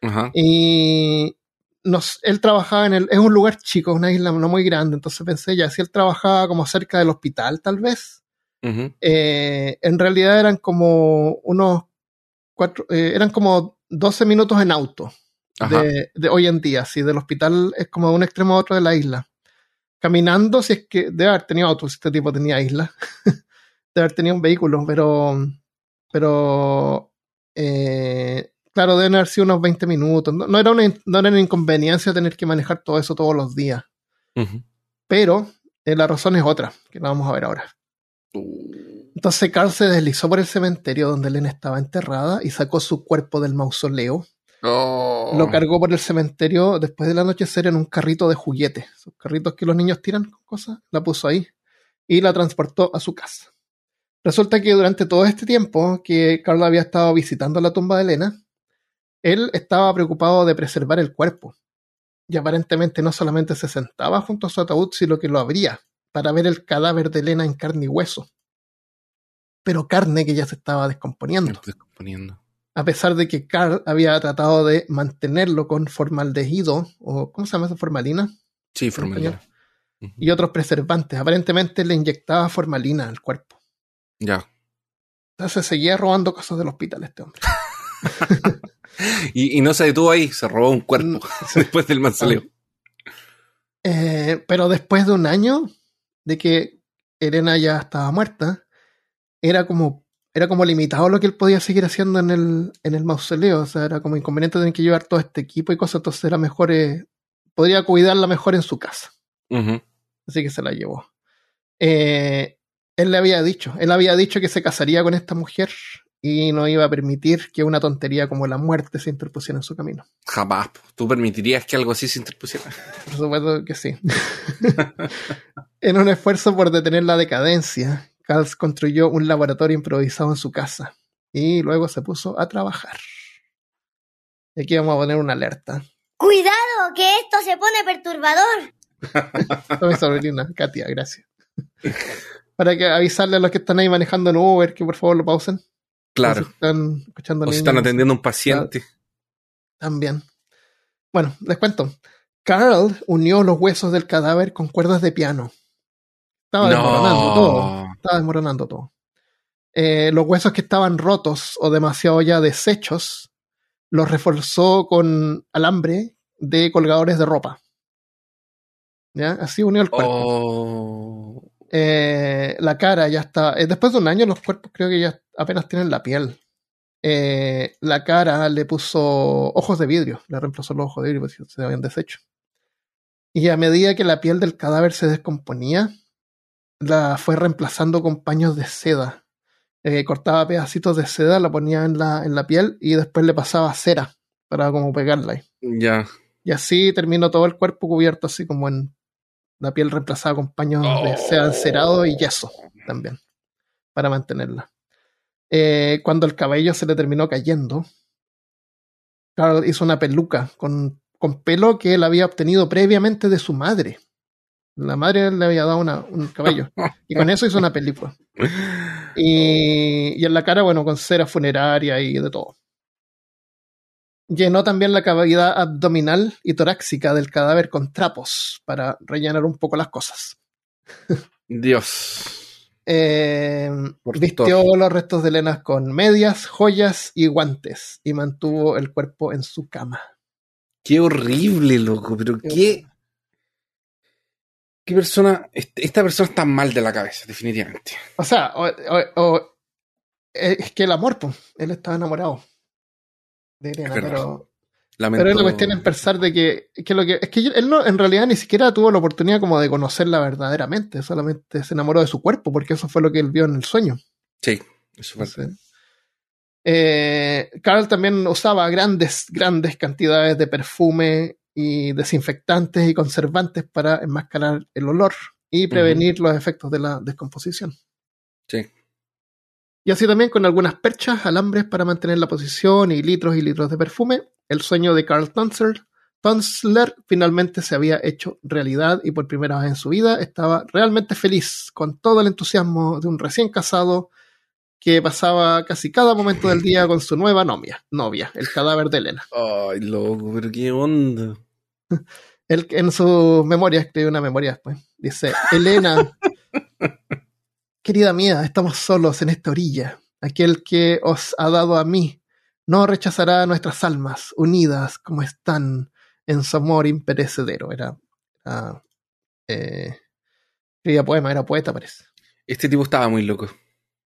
Ajá. Y nos, él trabajaba en el. Es un lugar chico, una isla no muy grande. Entonces pensé ya, si él trabajaba como cerca del hospital, tal vez. Eh, en realidad eran como unos cuatro, eh, eran como 12 minutos en auto de, de hoy en día. Si del hospital es como de un extremo a otro de la isla. Caminando, si es que debe haber tenido auto, si este tipo tenía isla. debe haber tenido un vehículo, pero. Pero. eh, claro, deben haber sido unos 20 minutos. No, no era una, no era una inconveniencia tener que manejar todo eso todos los días. Pero eh, la razón es otra, que la vamos a ver ahora. Entonces Carl se deslizó por el cementerio donde Elena estaba enterrada y sacó su cuerpo del mausoleo. Oh. Lo cargó por el cementerio después del anochecer en un carrito de juguete. Esos carritos que los niños tiran con cosas. La puso ahí y la transportó a su casa. Resulta que durante todo este tiempo que Carl había estado visitando la tumba de Elena, él estaba preocupado de preservar el cuerpo. Y aparentemente no solamente se sentaba junto a su ataúd, sino que lo abría para ver el cadáver de Elena en carne y hueso. Pero carne que ya se estaba descomponiendo descomponiendo. a pesar de que Carl había tratado de mantenerlo con formaldehído, o ¿cómo se llama esa formalina? Sí, formalina. Y otros preservantes. Aparentemente le inyectaba formalina al cuerpo. Ya. Entonces seguía robando cosas del hospital este hombre. Y, y no se detuvo ahí, se robó un cuerpo Mm, después del mausoleo. Eh, pero después de un año de que Elena ya estaba muerta, era como, era como limitado lo que él podía seguir haciendo en el, en el mausoleo. O sea, era como inconveniente tener que llevar todo este equipo y cosas. Entonces era mejor, eh, podría cuidarla mejor en su casa. Así que se la llevó. Eh, él le había dicho, él había dicho que se casaría con esta mujer y no iba a permitir que una tontería como la muerte se interpusiera en su camino. Jamás. ¿Tú permitirías que algo así se interpusiera? Por supuesto que sí. en un esfuerzo por detener la decadencia, Carls construyó un laboratorio improvisado en su casa y luego se puso a trabajar. Y aquí vamos a poner una alerta. Cuidado, que esto se pone perturbador. Esta mi sobrina, Katia, gracias. Para que avisarle a los que están ahí manejando en Uber que por favor lo pausen. Claro. Si están escuchando O si niños, están atendiendo a un paciente. También. Bueno, les cuento. Carl unió los huesos del cadáver con cuerdas de piano. Estaba desmoronando todo. Estaba desmoronando todo. Eh, los huesos que estaban rotos o demasiado ya deshechos, los reforzó con alambre de colgadores de ropa. ¿Ya? Así unió el cuerpo. Oh. Eh, la cara ya está. eh, después de un año, los cuerpos creo que ya apenas tienen la piel. Eh, la cara le puso ojos de vidrio, le reemplazó los ojos de vidrio porque se habían deshecho. Y a medida que la piel del cadáver se descomponía, la fue reemplazando con paños de seda. Eh, cortaba pedacitos de seda, la ponía en la, en la piel y después le pasaba cera para como pegarla ahí. Ya. Y así terminó todo el cuerpo cubierto así como en la piel reemplazada con paños de seda encerado y yeso también, para mantenerla. Eh, cuando el cabello se le terminó cayendo, Carl hizo una peluca con, con pelo que él había obtenido previamente de su madre. La madre le había dado una- un cabello. Y con eso hizo una película. Y, y en la cara, bueno, con cera funeraria y de todo. Llenó también la cavidad abdominal y torácica del cadáver con trapos para rellenar un poco las cosas. Dios. Eh, vistió los restos de Elena con medias, joyas y guantes y mantuvo el cuerpo en su cama. Qué horrible, loco. Pero qué. ¿Qué persona? Esta persona está mal de la cabeza, definitivamente. O sea, o- o- o- es que el amor, pues, él estaba enamorado de Elena, Es pero, Lamento. pero es la cuestión en pensar de que, que lo que es que él no, en realidad ni siquiera tuvo la oportunidad como de conocerla verdaderamente, solamente se enamoró de su cuerpo, porque eso fue lo que él vio en el sueño. Sí, eso fue. Entonces, eh, Carl también usaba grandes, grandes cantidades de perfume y desinfectantes y conservantes para enmascarar el olor y prevenir los efectos de la descomposición. Sí. Y así también con algunas perchas, alambres para mantener la posición y litros y litros de perfume, el sueño de Carl Tonsler, Tonsler finalmente se había hecho realidad y por primera vez en su vida estaba realmente feliz, con todo el entusiasmo de un recién casado que pasaba casi cada momento del día con su nueva novia, novia, el cadáver de Elena. Ay, loco, pero qué onda. Él en su memoria escribe una memoria después. Dice, Elena, querida mía, estamos solos en esta orilla. Aquel que os ha dado a mí no rechazará nuestras almas, unidas como están en su amor imperecedero. Era, era, eh, escribía poema, era poeta, parece. Este tipo estaba muy loco.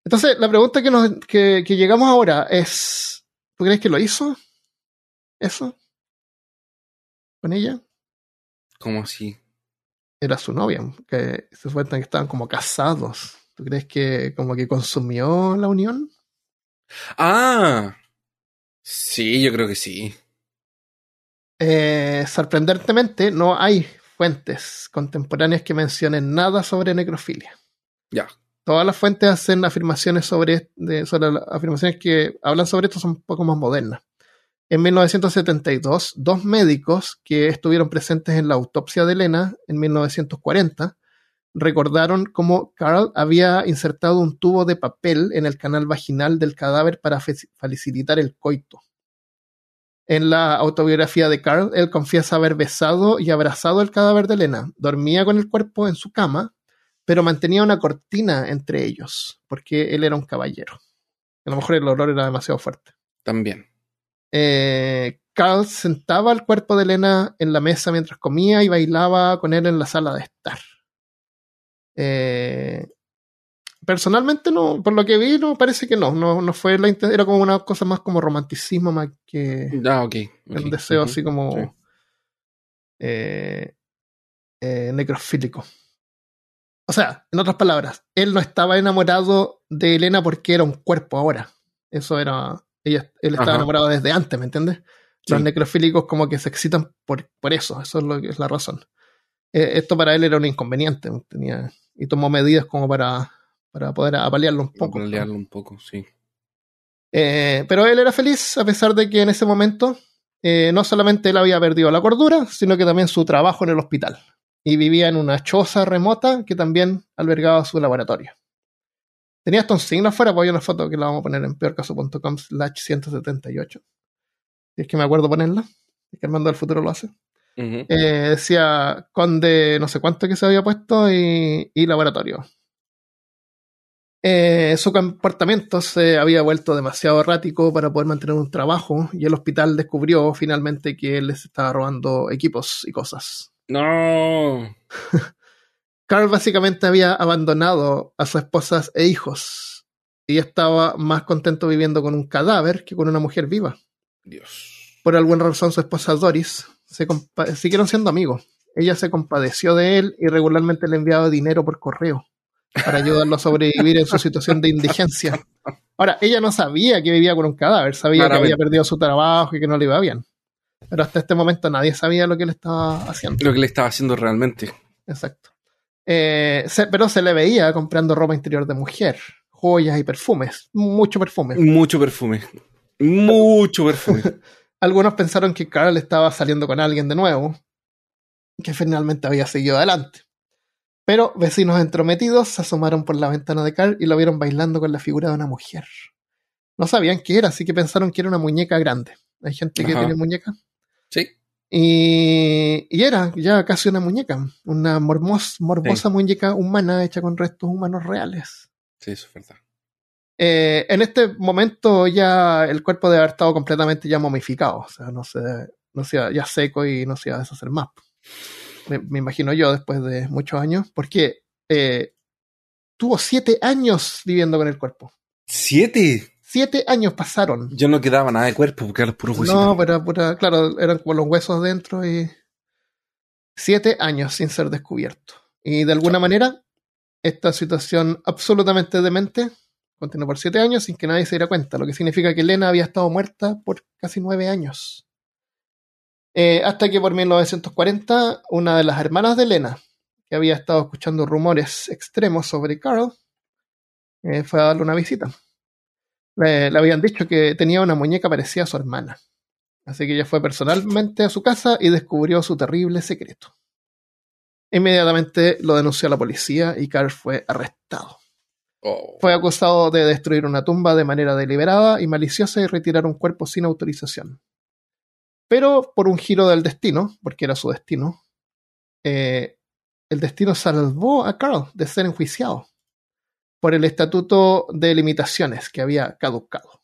Entonces, la pregunta que, nos, que, que llegamos ahora es, ¿tú crees que lo hizo? ¿Eso? ¿Con ella? ¿Cómo así? era su novia, que se cuentan que estaban como casados. ¿Tú crees que como que consumió la unión? Ah. Sí, yo creo que sí. Eh, sorprendentemente, no hay fuentes contemporáneas que mencionen nada sobre necrofilia. Ya. Todas las fuentes hacen afirmaciones sobre, las afirmaciones que hablan sobre esto son un poco más modernas. En 1972, dos médicos que estuvieron presentes en la autopsia de Elena en 1940 recordaron cómo Carl había insertado un tubo de papel en el canal vaginal del cadáver para facilitar el coito. En la autobiografía de Carl, él confiesa haber besado y abrazado el cadáver de Elena. Dormía con el cuerpo en su cama, pero mantenía una cortina entre ellos, porque él era un caballero. A lo mejor el olor era demasiado fuerte. También. Eh, Carl sentaba el cuerpo de Elena en la mesa mientras comía y bailaba con él en la sala de estar. Eh, personalmente no, por lo que vi, no parece que no, no, no fue la era como una cosa más como romanticismo más que Ah, okay. un deseo así como Sí. eh, eh, necrofílico. O sea, en otras palabras, él no estaba enamorado de Elena porque era un cuerpo ahora. Eso era. Ella, él estaba Ajá. enamorado desde antes, ¿me entiendes? Los necrofílicos como que se excitan por, por eso, eso es lo que es la razón. Eh, esto para él era un inconveniente, tenía, y tomó medidas como para, para poder apalearlo un poco. Para pelearlo un poco, sí. Eh, pero él era feliz a pesar de que en ese momento eh, no solamente él había perdido la cordura, sino que también su trabajo en el hospital. Y vivía en una choza remota que también albergaba su laboratorio. Tenía hasta un signo afuera, pues hay una foto que la vamos a poner en peorcaso.com slash 178. Si es que me acuerdo ponerla. Es que Armando del Futuro lo hace. Ujú. Eh, decía conde no sé cuánto que se había puesto y, y laboratorio. Eh, su comportamiento se había vuelto demasiado errático para poder mantener un trabajo y el hospital descubrió finalmente que él les estaba robando equipos y cosas. No. Carl básicamente había abandonado a sus esposas e hijos y estaba más contento viviendo con un cadáver que con una mujer viva. Dios. Por alguna razón su esposa Doris se siguieron siendo amigos. Ella se compadeció de él y regularmente le enviaba dinero por correo para ayudarlo a sobrevivir en su situación de indigencia. Ahora, ella no sabía que vivía con un cadáver, sabía que había perdido su trabajo y que no le iba bien. Pero hasta este momento nadie sabía lo que él estaba haciendo. Lo que le estaba haciendo realmente. Exacto. Eh, se- pero se le veía comprando ropa interior de mujer, joyas y perfumes, mucho perfume. Mucho perfume. Mucho perfume. Algunos pensaron que Carl estaba saliendo con alguien de nuevo, que finalmente había seguido adelante. Pero vecinos entrometidos se asomaron por la ventana de Carl y lo vieron bailando con la figura de una mujer. No sabían qué era, así que pensaron que era una muñeca grande. Hay gente que tiene muñeca. Sí. Y, y era ya casi una muñeca, una mormos- morbosa muñeca humana hecha con restos humanos reales. Sí, eso es verdad. Eh, en este momento ya el cuerpo debe haber estado completamente ya momificado, o sea, no se, no ya seco y no se iba a deshacer más. Me, me imagino yo después de muchos años, porque eh, tuvo siete años viviendo con el cuerpo. ¿Siete? Siete años pasaron. Yo no quedaba nada de cuerpo porque era los puros huesitos. No, pero claro, eran como los huesos dentro y siete años sin ser descubierto. Y de alguna manera, esta situación absolutamente demente continuó por siete años sin que nadie se diera cuenta, lo que significa que Elena había estado muerta por casi nueve años. Eh, hasta que por 1940, una de las hermanas de Elena, que había estado escuchando rumores extremos sobre Carl, eh, fue a darle una visita. Le, le habían dicho que tenía una muñeca parecida a su hermana. Así que ella fue personalmente a su casa y descubrió su terrible secreto. Inmediatamente lo denunció a la policía y Carl fue arrestado. Oh. Fue acusado de destruir una tumba de manera deliberada y maliciosa y retirar un cuerpo sin autorización. Pero por un giro del destino, porque era su destino, eh, el destino salvó a Carl de ser enjuiciado por el Estatuto de Limitaciones que había caducado.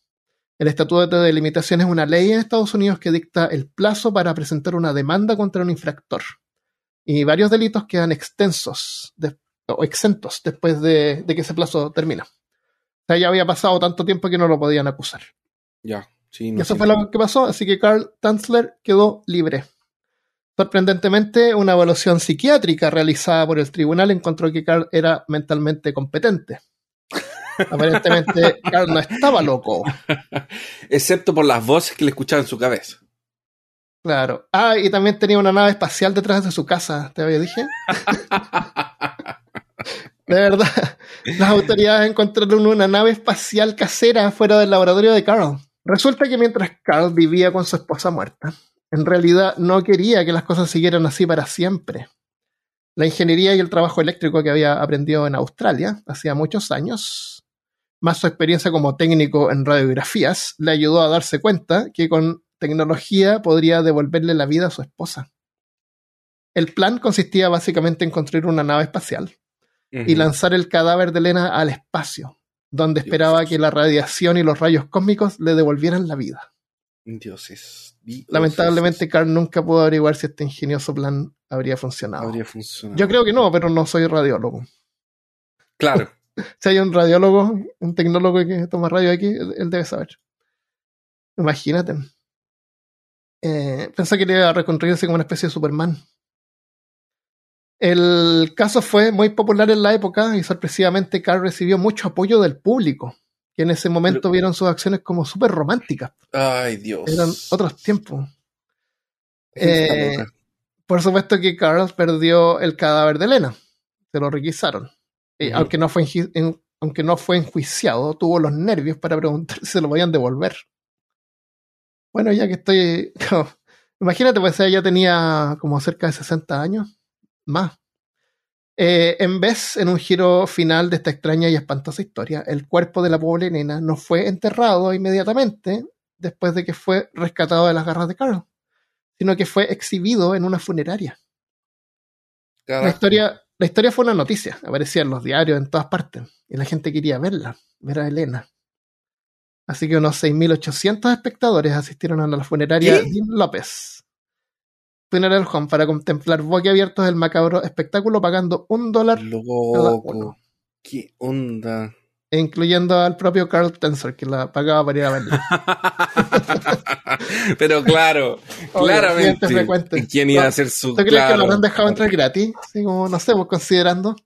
El Estatuto de Limitaciones es una ley en Estados Unidos que dicta el plazo para presentar una demanda contra un infractor. Y varios delitos quedan extensos de- o exentos después de, de que ese plazo termina. O sea, ya había pasado tanto tiempo que no lo podían acusar. Ya, sí. Y No eso sé. fue lo que pasó, así que Carl Tanzler quedó libre. Sorprendentemente, una evaluación psiquiátrica realizada por el tribunal encontró que Carl era mentalmente competente. Aparentemente, Carl no estaba loco. Excepto por las voces que le escuchaba en su cabeza. Claro. Ah, y también tenía una nave espacial detrás de su casa, te había dije. De verdad, las autoridades encontraron una nave espacial casera fuera del laboratorio de Carl. Resulta que mientras Carl vivía con su esposa muerta, en realidad no quería que las cosas siguieran así para siempre. La ingeniería y el trabajo eléctrico que había aprendido en Australia hacía muchos años, más su experiencia como técnico en radiografías, le ayudó a darse cuenta que con tecnología podría devolverle la vida a su esposa. El plan consistía básicamente en construir una nave espacial y lanzar el cadáver de Elena al espacio, donde esperaba que la radiación y los rayos cósmicos le devolvieran la vida. Dioses. Dioses. Lamentablemente, Carl nunca pudo averiguar si este ingenioso plan habría funcionado. Habría funcionado. Yo creo que no, pero no soy radiólogo. Claro. Si hay un radiólogo, un tecnólogo que toma radio aquí, él él debe saber. Imagínate. Eh, pensé que iba a reconstruirse como una especie de Superman. El caso fue muy popular en la época y sorpresivamente Carl recibió mucho apoyo del público, que en ese momento Pero- vieron sus acciones como súper románticas. Ay, Dios. Eran otros tiempos. Eh. Por supuesto que Carl perdió el cadáver de Elena. Se lo requisaron. Ujú. aunque, no fue en- aunque no fue enjuiciado, tuvo los nervios para preguntar si se lo podían devolver. Bueno, ya que estoy. Imagínate, pues ella tenía como cerca de 60 años. Más. Eh, en vez, en un giro final de esta extraña y espantosa historia, el cuerpo de la pobre nena no fue enterrado inmediatamente después de que fue rescatado de las garras de Carl, sino que fue exhibido en una funeraria. La historia, la historia fue una noticia, aparecía en los diarios en todas partes, y la gente quería verla, ver a Elena. Así que unos 6.800 espectadores asistieron a la funeraria. Dean López. Funeral Home para contemplar boquiabiertos el macabro espectáculo pagando un dólar, cada Loco. uno. ¿Qué onda? Incluyendo al propio Carl Tensor, que la pagaba para ir a verla. Pero claro, claramente. frecuente. ¿Quién iba a hacer su. ¿Tú crees que claro. lo habrán dejado entrar gratis? Así como, no sé, pues considerando.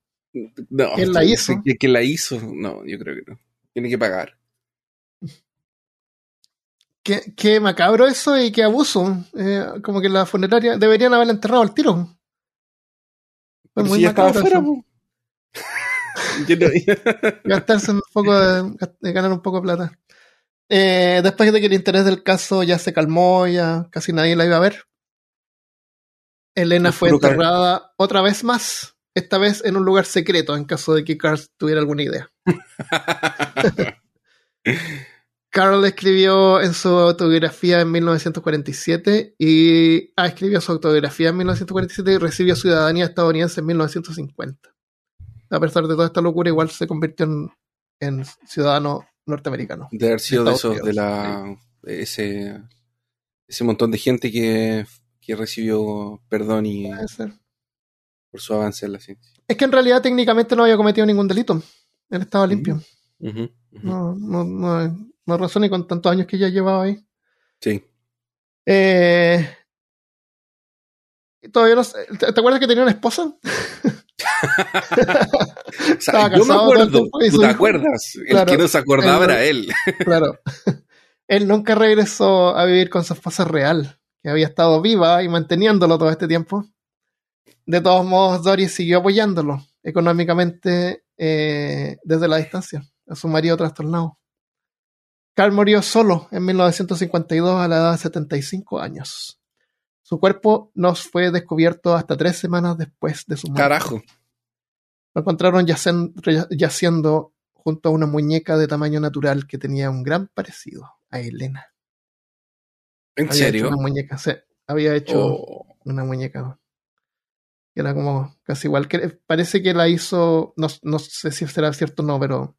No, ¿Quién la hizo? que- ¿Quién la hizo? No, yo creo que no. Tiene que pagar. Qué, qué macabro eso y qué abuso. Eh, como que la funeraria deberían haberla enterrado al tiro. Fue muy si ya estaba macabro. gastarse un poco de, de ganar un poco de plata. Eh, después de que el interés del caso ya se calmó, ya casi nadie la iba a ver. Elena El fue enterrada otra vez más esta vez en un lugar secreto, en caso de que Carl tuviera alguna idea. Carl escribió en su autobiografía en 1947 y ah, escribió su autobiografía en 1947 y recibió ciudadanía estadounidense en 1950. A pesar de toda esta locura, igual se convirtió en, en ciudadano norteamericano. De haber sido de esos, de Unidos, la. Ese, ese montón de gente que, que recibió perdón y por su avance en la ciencia. Es que en realidad técnicamente no había cometido ningún delito. Él estaba limpio. No, no, no, no razón ni con tantos años que ya llevaba ahí. Sí. Eh, todavía no sé. ¿Te, te acuerdas que tenía una esposa? O sea, Estaba yo me el acuerdo, ¿tú te acuerdas? El Claro, que no se acordaba él- era él. Claro. Él nunca regresó a vivir con su esposa real, que había estado viva y manteniéndolo todo este tiempo. De todos modos, Doris siguió apoyándolo económicamente eh, desde la distancia, a su marido trastornado. Carl murió solo en 1952 a la edad de 75 años. Su cuerpo no fue descubierto hasta tres semanas después de su muerte. Carajo. Lo encontraron yaciendo junto a una muñeca de tamaño natural que tenía un gran parecido a Elena. ¿En Había serio? hecho una muñeca, sí, había hecho Oh, una muñeca que era como casi igual. Que, parece que la hizo, no, no sé si será cierto o no, pero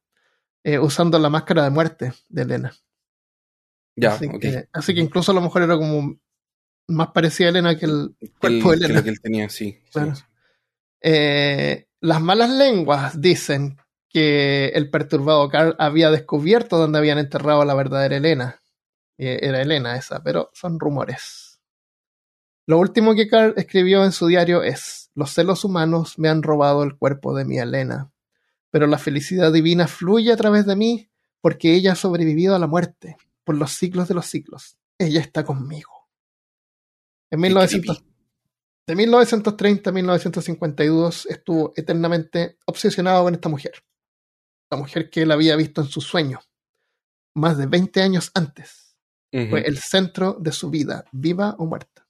eh, usando la máscara de muerte de Elena. ya, así, que, así que incluso a lo mejor era como más parecida a Elena que el cuerpo de Elena. lo que él tenía, sí. sí, Claro. sí. Eh, las malas lenguas dicen que el perturbado Carl había descubierto dónde habían enterrado a la verdadera Elena. Eh, Era Elena esa, pero son rumores. Lo último que Carl escribió en su diario es, los celos humanos me han robado el cuerpo de mi Elena, pero la felicidad divina fluye a través de mí porque ella ha sobrevivido a la muerte por los siglos de los siglos. Ella está conmigo. En Qué 1900, creepy. de 1930 a 1952 estuvo eternamente obsesionado con esta mujer. La mujer que él había visto en su sueño. Más de 20 años antes. Fue el centro de su vida, viva o muerta.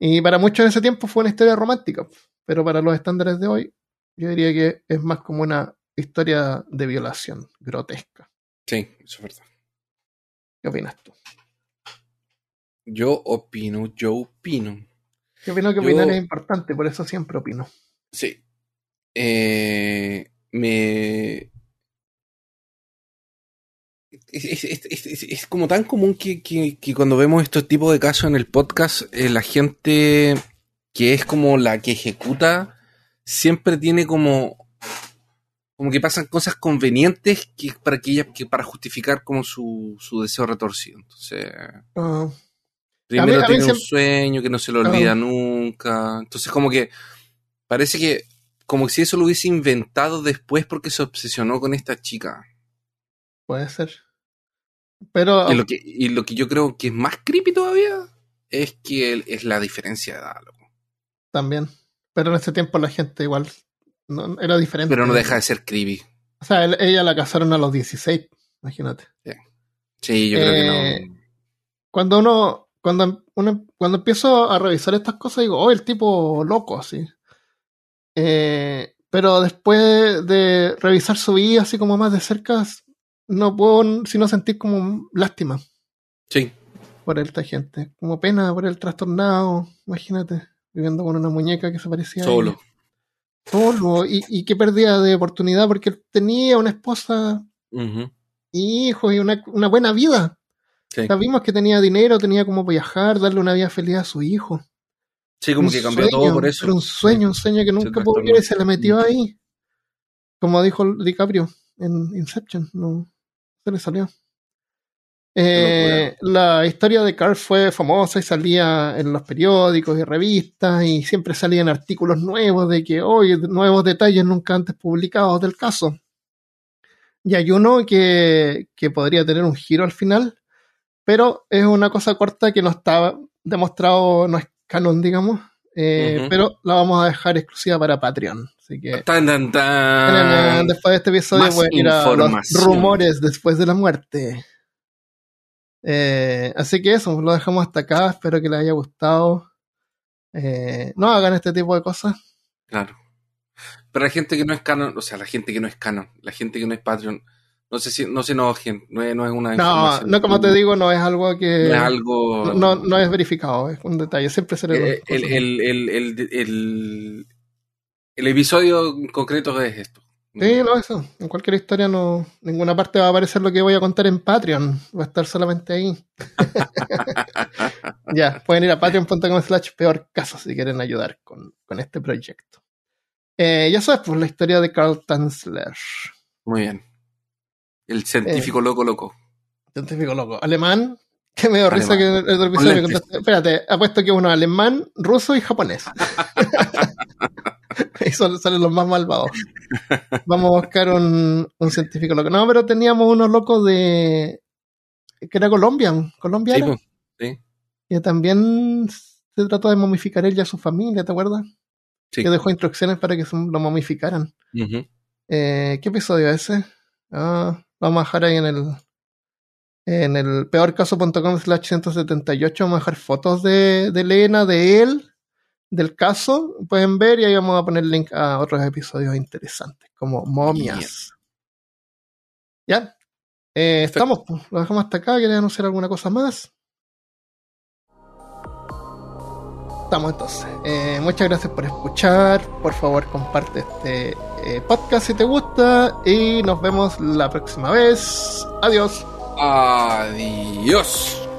Y para muchos en ese tiempo fue una historia romántica. Pero para los estándares de hoy, yo diría que es más como una historia de violación grotesca. Sí, eso es verdad. ¿Qué opinas tú? Yo opino, yo opino. Yo opino que Yo- opinar es importante, por eso siempre opino. Sí. Eh, me. Es, es- es- es- es- es como tan común que, que- que cuando vemos estos tipos de casos en el podcast, eh, la gente que es como la que ejecuta siempre tiene como. Como que pasan cosas convenientes que para que ella, que para justificar como su, su deseo retorcido. Entonces, Ah, Primero tiene un sueño que no se lo Ajá. olvida nunca. Entonces, como que parece que, como si eso lo hubiese inventado después porque se obsesionó con esta chica. puede ser. Pero Y, lo que, y lo que yo creo que es más creepy todavía es que es la diferencia de edad, loco. también. Pero en ese tiempo la gente igual no, era diferente. Pero no deja de ser creepy. O sea, él- ella la casaron a los 16, imagínate. Sí, yo creo que Eh, no. Cuando uno, cuando uno, cuando empiezo a revisar estas cosas, digo, oh, el tipo loco, así. Eh, pero después de revisar su vida así como más de cerca, no puedo sino sentir como lástima Sí, por esta gente. Como pena por el trastornado, imagínate, viviendo con una muñeca que se parecía a solo. Solo, y, y qué pérdida de oportunidad, porque tenía una esposa, Ujú, hijos y una, una buena vida. Sí. Sabimos que tenía dinero, tenía como viajar, darle una vida feliz a su hijo. Sí, como Un que cambió sueño, todo por eso. Era un sueño, un sueño que nunca pudo vivir y se le metió Mm. ahí. Como dijo DiCaprio en Inception, no se le salió. Eh, la historia de Carl fue famosa y salía en los periódicos y revistas y siempre salían artículos nuevos de que hoy nuevos detalles nunca antes publicados del caso. Y hay uno que, que podría tener un giro al final, pero es una cosa corta que no está demostrado, no es canon, digamos, eh, pero la vamos a dejar exclusiva para Patreon. Así que Tan, tan, tan. después de este episodio más voy a ir a los información. rumores después de la muerte. Eh, así que eso, lo dejamos hasta acá. Espero que les haya gustado. Eh, no hagan este tipo de cosas. Claro. Pero la gente que no es canon, o sea, la gente que no es canon, la gente que no es Patreon, no sé si, no se enojen, no es, no es una No, no como te digo, no es algo que... No es algo. No, no es verificado, es un detalle, siempre será... Eh, el, el, el, el, el, episodio en concreto es esto. Sí, no, eso. En cualquier historia no, ninguna parte va a aparecer lo que voy a contar en Patreon. Va a estar solamente ahí. ya, pueden ir a patreon.com slash peor caso si quieren ayudar con, con este proyecto. Eh, ya sabes, pues la historia de Carl Tanzler. Muy bien. El científico Eh. loco loco. Científico loco. Alemán. Que me dio risa que el otro episodio me contaste. Espérate, apuesto que uno alemán, ruso y japonés. y son, salen los más malvados. Vamos a buscar un, un científico loco. No, pero teníamos unos locos de. que era colombian. Colombia Sí, pues, sí. Y también se trató de momificar él y a su familia, ¿te acuerdas? Sí. Que dejó instrucciones para que lo momificaran. Eh, ¿Qué episodio es ese? Ah, lo vamos a dejar ahí en el en el peorcaso.com slash 178 vamos a dejar fotos de, de Elena, de él, del caso, pueden ver y ahí vamos a poner link a otros episodios interesantes, como momias. Ya, Eh, estamos, pues, lo dejamos hasta acá, ¿quieres anunciar alguna cosa más? Estamos entonces. Eh, muchas gracias por escuchar. Por favor, comparte este eh, podcast si te gusta. Y nos vemos la próxima vez. Adiós. Adiós.